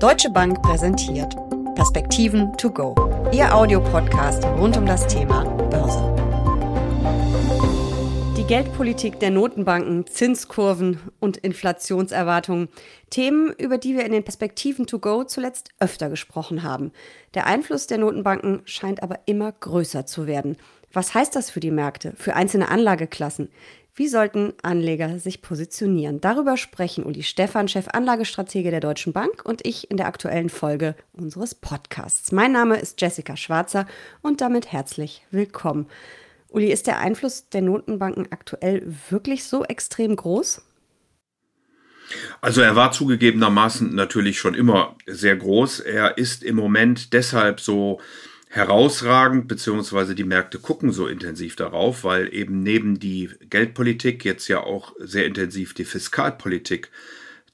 Deutsche Bank präsentiert Perspektiven to go, Ihr Audiopodcast rund um das Thema Börse. Die Geldpolitik der Notenbanken, Zinskurven und Inflationserwartungen. Themen, über die wir in den Perspektiven to go zuletzt öfter gesprochen haben. Der Einfluss der Notenbanken scheint aber immer größer zu werden. Was heißt das für die Märkte, für einzelne Anlageklassen? Wie sollten Anleger sich positionieren? Darüber sprechen Uli Stephan, Chef Anlagestratege der Deutschen Bank und ich in der aktuellen Folge unseres Podcasts. Mein Name ist Jessica Schwarzer und damit herzlich willkommen. Uli, ist der Einfluss der Notenbanken aktuell wirklich so extrem groß? Also er war zugegebenermaßen natürlich schon immer sehr groß. Er ist im Moment deshalb so herausragend, beziehungsweise die Märkte gucken so intensiv darauf, weil eben neben die Geldpolitik jetzt ja auch sehr intensiv die Fiskalpolitik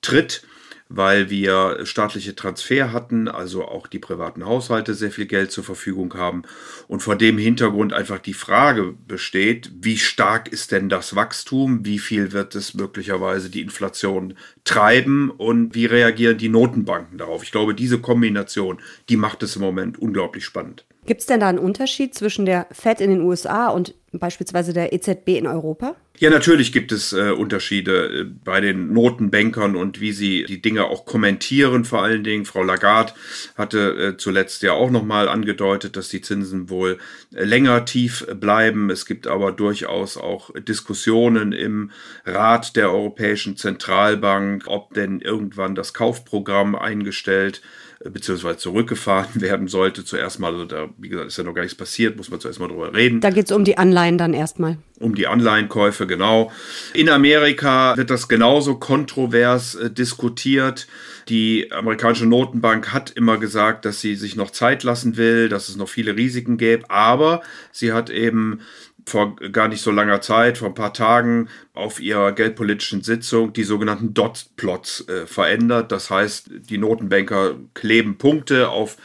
tritt weil wir staatliche Transfer hatten, also auch die privaten Haushalte sehr viel Geld zur Verfügung haben und vor dem Hintergrund einfach die Frage besteht, wie stark ist denn das Wachstum, wie viel wird es möglicherweise die Inflation treiben und wie reagieren die Notenbanken darauf. Ich glaube, diese Kombination, die macht es im Moment unglaublich spannend. Gibt es denn da einen Unterschied zwischen der Fed in den USA und beispielsweise der EZB in Europa? Ja, natürlich gibt es äh, Unterschiede äh, bei den Notenbankern und wie sie die Dinge auch kommentieren. Vor allen Dingen Frau Lagarde hatte äh, zuletzt ja auch nochmal angedeutet, dass die Zinsen wohl äh, länger tief bleiben. Es gibt aber durchaus auch Diskussionen im Rat der Europäischen Zentralbank, ob denn irgendwann das Kaufprogramm eingestellt beziehungsweise zurückgefahren werden sollte. Zuerst mal, also da, wie gesagt, ist ja noch gar nichts passiert, muss man zuerst mal drüber reden. Da geht es um die Anleihen dann erstmal. Um die Anleihenkäufe, genau. In Amerika wird das genauso kontrovers äh, diskutiert. Die amerikanische Notenbank hat immer gesagt, dass sie sich noch Zeit lassen will, dass es noch viele Risiken gäbe, aber sie hat eben vor gar nicht so langer Zeit, vor ein paar Tagen, auf ihrer geldpolitischen Sitzung die sogenannten Dot-Plots äh, verändert. Das heißt, die Notenbanker kleben Punkte auf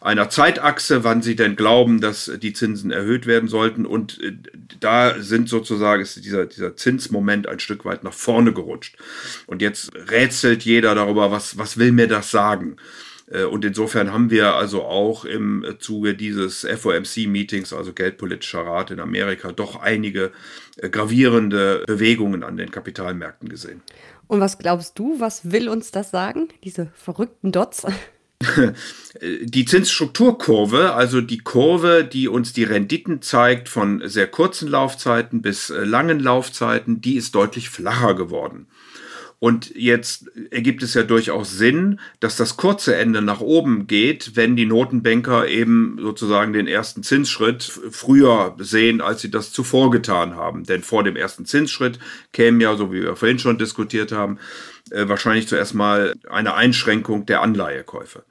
einer Zeitachse, wann sie denn glauben, dass die Zinsen erhöht werden sollten. Und äh, da sind sozusagen ist dieser, dieser Zinsmoment ein Stück weit nach vorne gerutscht. Und jetzt rätselt jeder darüber, was, was will mir das sagen? Äh, und insofern haben wir also auch im Zuge dieses FOMC-Meetings, also Geldpolitischer Rat in Amerika, doch einige äh, gravierende Bewegungen an den Kapitalmärkten gesehen. Und was glaubst du, was will uns das sagen, diese verrückten Dots? Die Zinsstrukturkurve, also die Kurve, die uns die Renditen zeigt von sehr kurzen Laufzeiten bis äh, langen Laufzeiten, die ist deutlich flacher geworden. Und jetzt ergibt es ja durchaus Sinn, dass das kurze Ende nach oben geht, wenn die Notenbanker eben sozusagen den ersten Zinsschritt früher sehen, als sie das zuvor getan haben. Denn vor dem ersten Zinsschritt käme ja, so wie wir vorhin schon diskutiert haben, äh, wahrscheinlich zuerst mal eine Einschränkung der Anleihekäufe.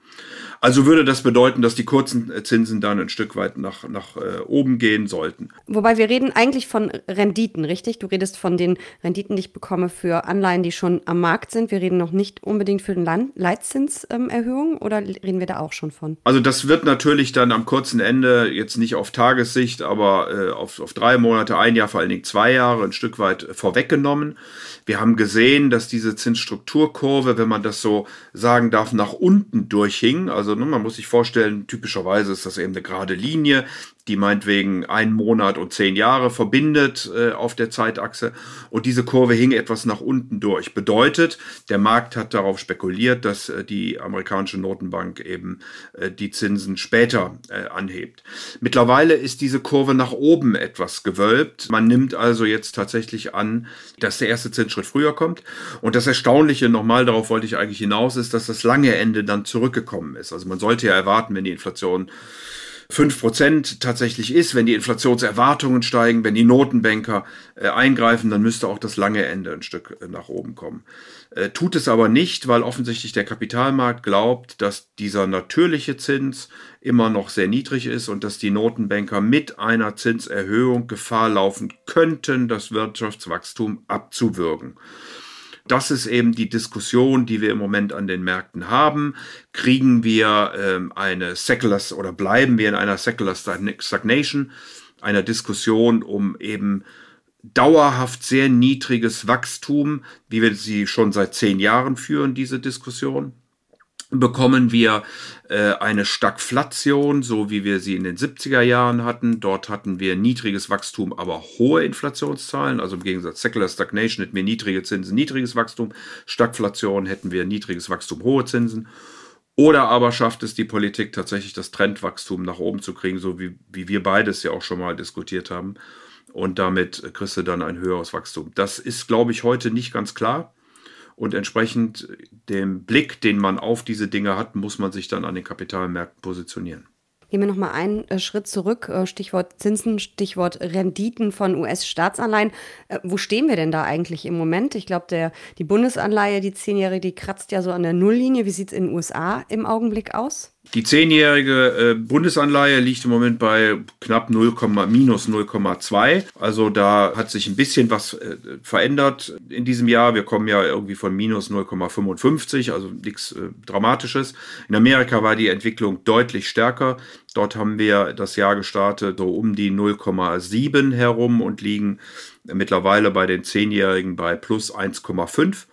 Also würde das bedeuten, dass die kurzen äh, Zinsen dann ein Stück weit nach, nach äh, oben gehen sollten. Wobei wir reden eigentlich von Renditen, richtig? Du redest von den Renditen, die ich bekomme für Anleihen, die schon am Markt sind. Wir reden noch nicht unbedingt für den Leitzinserhöhung oder reden wir da auch schon von? Also das wird natürlich dann am kurzen Ende jetzt nicht auf Tagessicht, aber äh, auf, auf drei Monate, ein Jahr, vor allen Dingen zwei Jahre ein Stück weit vorweggenommen. Wir haben gesehen, dass diese Zinsstrukturkurve, wenn man das so sagen darf, nach unten durchhing. Also ne, man muss sich vorstellen, typischerweise ist das eben eine gerade Linie die meinetwegen einen Monat und zehn Jahre verbindet äh, auf der Zeitachse. Und diese Kurve hing etwas nach unten durch. Bedeutet, der Markt hat darauf spekuliert, dass äh, die amerikanische Notenbank eben äh, die Zinsen später äh, anhebt. Mittlerweile ist diese Kurve nach oben etwas gewölbt. Man nimmt also jetzt tatsächlich an, dass der erste Zinsschritt früher kommt. Und das Erstaunliche, nochmal darauf wollte ich eigentlich hinaus, ist, dass das lange Ende dann zurückgekommen ist. Also man sollte ja erwarten, wenn die Inflation 5% tatsächlich ist, wenn die Inflationserwartungen steigen, wenn die Notenbanker äh, eingreifen, dann müsste auch das lange Ende ein Stück äh, nach oben kommen. Äh, tut es aber nicht, weil offensichtlich der Kapitalmarkt glaubt, dass dieser natürliche Zins immer noch sehr niedrig ist und dass die Notenbanker mit einer Zinserhöhung Gefahr laufen könnten, das Wirtschaftswachstum abzuwürgen. Das ist eben die Diskussion, die wir im Moment an den Märkten haben. Kriegen wir ähm, eine Secular oder bleiben wir in einer Secular Stagnation, einer Diskussion um eben dauerhaft sehr niedriges Wachstum, wie wir sie schon seit zehn Jahren führen, diese Diskussion? Bekommen wir äh, eine Stagflation, so wie wir sie in den 70er Jahren hatten. Dort hatten wir niedriges Wachstum, aber hohe Inflationszahlen. Also im Gegensatz Secular Stagnation hätten wir niedrige Zinsen, niedriges Wachstum. Stagflation hätten wir niedriges Wachstum, hohe Zinsen. Oder aber schafft es die Politik tatsächlich, das Trendwachstum nach oben zu kriegen, so wie, wie wir beides ja auch schon mal diskutiert haben. Und damit kriegst du dann ein höheres Wachstum. Das ist, glaube ich, heute nicht ganz klar. Und entsprechend dem Blick, den man auf diese Dinge hat, muss man sich dann an den Kapitalmärkten positionieren. Gehen wir nochmal einen äh, Schritt zurück. Äh, Stichwort Zinsen, Stichwort Renditen von US-Staatsanleihen. Äh, wo stehen wir denn da eigentlich im Moment? Ich glaube, die Bundesanleihe, die zehnjährige, die kratzt ja so an der Nulllinie. Wie sieht es in den USA im Augenblick aus? Die zehnjährige äh, Bundesanleihe liegt im Moment bei knapp 0, minus 0,2. Also da hat sich ein bisschen was äh, verändert in diesem Jahr. Wir kommen ja irgendwie von minus 0,55, also nichts äh, Dramatisches. In Amerika war die Entwicklung deutlich stärker. Dort haben wir das Jahr gestartet so um die 0,7 herum und liegen mittlerweile bei den Zehnjährigen bei plus 1,5.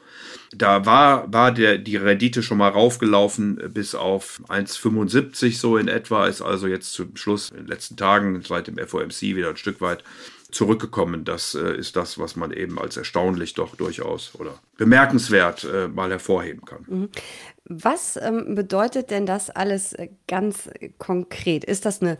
Da war, war der, die Rendite schon mal raufgelaufen bis auf 1,75 so in etwa, ist also jetzt zum Schluss in den letzten Tagen seit dem FOMC wieder ein Stück weit zurückgekommen. Das äh, ist das, was man eben als erstaunlich doch durchaus oder bemerkenswert äh, mal hervorheben kann. Mhm. Was ähm, bedeutet denn das alles äh, ganz konkret? Ist das eine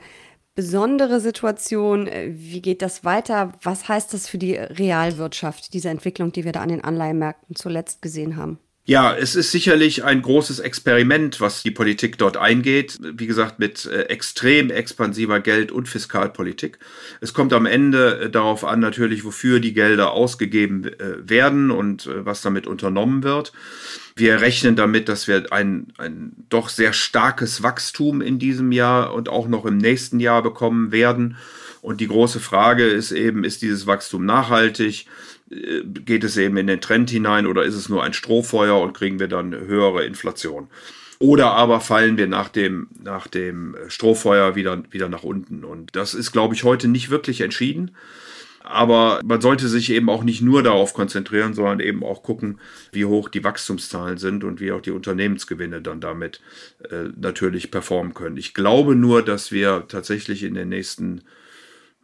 besondere Situation? Äh, wie geht das weiter? Was heißt das für die Realwirtschaft, diese Entwicklung, die wir da an den Anleihenmärkten zuletzt gesehen haben? Ja, es ist sicherlich ein großes Experiment, was die Politik dort eingeht. Wie gesagt, mit äh, extrem expansiver Geld- und Fiskalpolitik. Es kommt am Ende äh, darauf an, natürlich, wofür die Gelder ausgegeben äh, werden und was damit unternommen wird. Wir rechnen damit, dass wir ein, ein doch sehr starkes Wachstum in diesem Jahr und auch noch im nächsten Jahr bekommen werden. Und die große Frage ist eben, ist dieses Wachstum nachhaltig? Äh, geht es eben in den Trend hinein oder ist es nur ein Strohfeuer und kriegen wir dann höhere Inflation? Oder aber fallen wir nach dem, nach dem Strohfeuer wieder, wieder nach unten. Und das ist, glaube ich, heute nicht wirklich entschieden. Aber man sollte sich eben auch nicht nur darauf konzentrieren, sondern eben auch gucken, wie hoch die Wachstumszahlen sind und wie auch die Unternehmensgewinne dann damit äh, natürlich performen können. Ich glaube nur, dass wir tatsächlich in den nächsten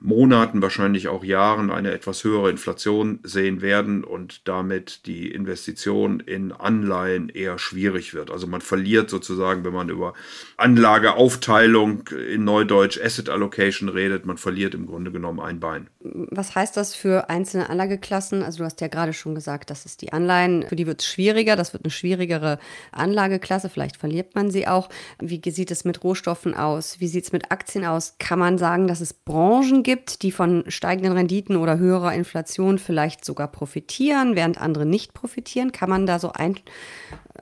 Monaten, wahrscheinlich auch Jahren eine etwas höhere Inflation sehen werden und damit die Investition in Anleihen eher schwierig wird. Also man verliert sozusagen, wenn man über Anlageaufteilung in Neudeutsch Asset Allocation redet, man verliert im Grunde genommen ein Bein. Was heißt das für einzelne Anlageklassen? Also du hast ja gerade schon gesagt, das ist die Anleihen, für die wird es schwieriger, das wird eine schwierigere Anlageklasse, vielleicht verliert man sie auch. Wie sieht es mit Rohstoffen aus? Wie sieht es mit Aktien aus? Kann man sagen, dass es Branchen gibt, gibt, die von steigenden Renditen oder höherer Inflation vielleicht sogar profitieren, während andere nicht profitieren? Kann man da so ein,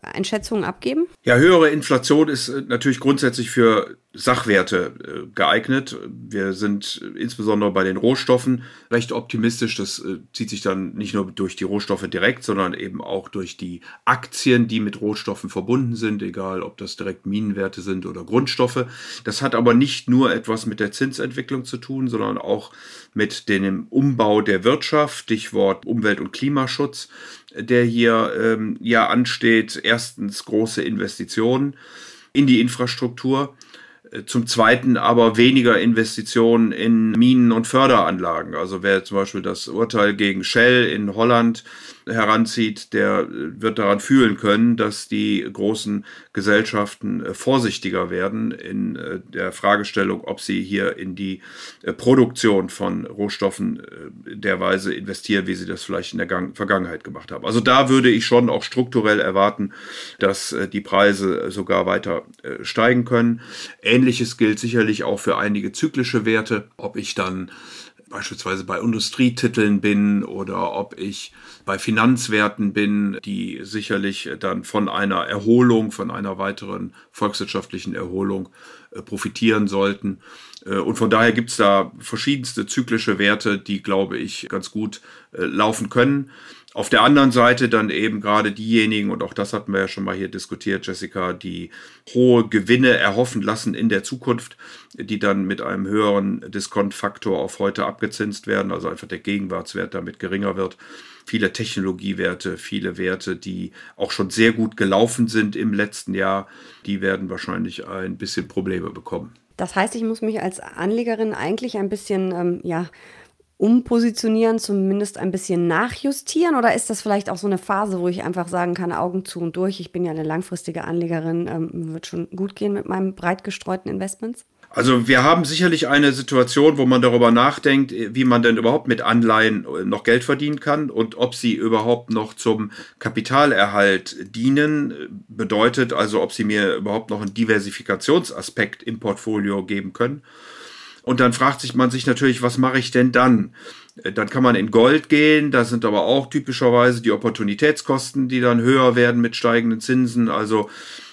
Einschätzungen abgeben? Ja, höhere Inflation ist äh, natürlich grundsätzlich für Sachwerte äh, geeignet. Wir sind insbesondere bei den Rohstoffen recht optimistisch. Das äh, zieht sich dann nicht nur durch die Rohstoffe direkt, sondern eben auch durch die Aktien, die mit Rohstoffen verbunden sind, egal ob das direkt Minenwerte sind oder Grundstoffe. Das hat aber nicht nur etwas mit der Zinsentwicklung zu tun, sondern auch mit dem Umbau der Wirtschaft, Stichwort Umwelt- und Klimaschutz der hier ähm, ja ansteht. Erstens große Investitionen in die Infrastruktur. Äh, zum Zweiten aber weniger Investitionen in Minen- und Förderanlagen. Also wer zum Beispiel das Urteil gegen Shell in Holland heranzieht, der wird daran fühlen können, dass die großen Gesellschaften äh, vorsichtiger werden in äh, der Fragestellung, ob sie hier in die äh, Produktion von Rohstoffen derweise investieren, wie sie das vielleicht in der Vergangenheit gemacht haben. Also da würde ich schon auch strukturell erwarten, dass die Preise sogar weiter steigen können. Ähnliches gilt sicherlich auch für einige zyklische Werte, ob ich dann beispielsweise bei Industrietiteln bin oder ob ich bei Finanzwerten bin, die sicherlich dann von einer Erholung, von einer weiteren volkswirtschaftlichen Erholung äh, profitieren sollten. Äh, und von daher gibt es da verschiedenste zyklische Werte, die, glaube ich, ganz gut äh, laufen können. Auf der anderen Seite dann eben gerade diejenigen, und auch das hatten wir ja schon mal hier diskutiert, Jessica, die hohe Gewinne erhoffen lassen in der Zukunft, die dann mit einem höheren Diskontfaktor auf heute abgezinst werden, also einfach der Gegenwartswert damit geringer wird. Viele Technologiewerte, viele Werte, die auch schon sehr gut gelaufen sind im letzten Jahr, die werden wahrscheinlich ein bisschen Probleme bekommen. Das heißt, ich muss mich als Anlegerin eigentlich ein bisschen, ähm, ja, umpositionieren, zumindest ein bisschen nachjustieren? Oder ist das vielleicht auch so eine Phase, wo ich einfach sagen kann, Augen zu und durch, ich bin ja eine langfristige Anlegerin, ähm, wird schon gut gehen mit meinen breit gestreuten Investments? Also wir haben sicherlich eine Situation, wo man darüber nachdenkt, wie man denn überhaupt mit Anleihen äh, noch Geld verdienen kann und ob sie überhaupt noch zum Kapitalerhalt dienen. Bedeutet also, ob sie mir überhaupt noch einen Diversifikationsaspekt im Portfolio geben können. Und dann fragt sich man sich natürlich, was mache ich denn dann? Äh, dann kann man in Gold gehen, da sind aber auch typischerweise die Opportunitätskosten, die dann höher werden mit steigenden Zinsen. Also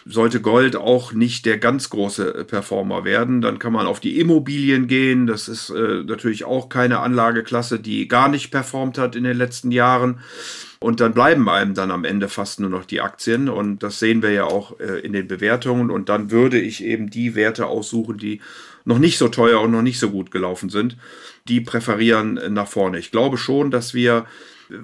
sollte Gold auch nicht der ganz große äh, Performer werden, dann kann man auf die Immobilien gehen. Das ist äh, natürlich auch keine Anlageklasse, die gar nicht performt hat in den letzten Jahren. Und dann bleiben einem dann am Ende fast nur noch die Aktien. Und das sehen wir ja auch äh, in den Bewertungen. Und dann würde ich eben die Werte aussuchen, die noch nicht so teuer und noch nicht so gut gelaufen sind. Die präferieren äh, nach vorne. Ich glaube schon, dass wir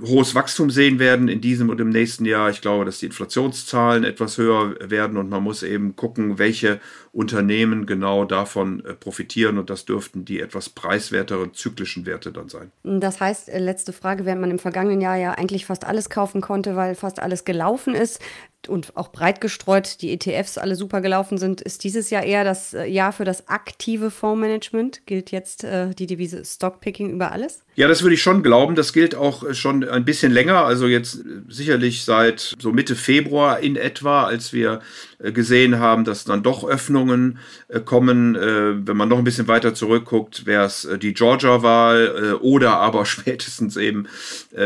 hohes Wachstum sehen werden in diesem und im nächsten Jahr. Ich glaube, dass die Inflationszahlen etwas höher werden und man muss eben gucken, welche Unternehmen genau davon äh, profitieren und das dürften die etwas preiswerteren zyklischen Werte dann sein. Das heißt, äh, letzte Frage, während man im vergangenen Jahr ja eigentlich fast alles kaufen konnte, weil fast alles gelaufen ist, und auch breit gestreut die ETFs alle super gelaufen sind, ist dieses Jahr eher das äh, Jahr für das aktive Fondsmanagement. Gilt jetzt äh, die Devise Stockpicking über alles? Ja, das würde ich schon glauben. Das gilt auch äh, schon ein bisschen länger. Also jetzt äh, sicherlich seit so Mitte Februar in etwa, als wir gesehen haben, dass dann doch Öffnungen kommen. Wenn man noch ein bisschen weiter zurückguckt, wäre es die Georgia-Wahl oder aber spätestens eben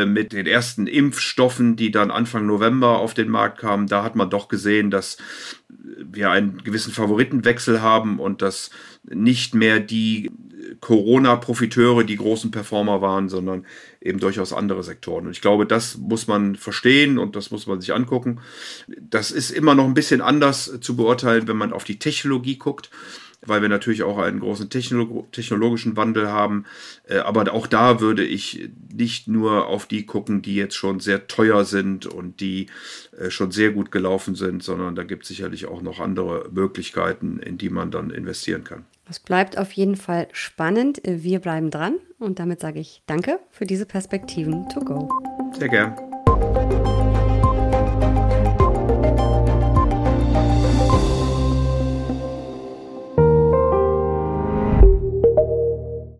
mit den ersten Impfstoffen, die dann Anfang November auf den Markt kamen da hat man doch gesehen, dass wir einen gewissen Favoritenwechsel haben und dass nicht mehr die Corona-Profiteure die großen Performer waren, sondern eben durchaus andere Sektoren. Und ich glaube, das muss man verstehen und das muss man sich angucken. Das ist immer noch ein bisschen anders zu beurteilen, wenn man auf die Technologie guckt weil wir natürlich auch einen großen Technolo technologischen Wandel haben. Äh, aber auch da würde ich nicht nur auf die gucken, die jetzt schon sehr teuer sind und die äh, schon sehr gut gelaufen sind, sondern da gibt es sicherlich auch noch andere Möglichkeiten, in die man dann investieren kann. Es bleibt auf jeden Fall spannend. Wir bleiben dran und damit sage ich Danke für diese Perspektiven to go. Sehr gern.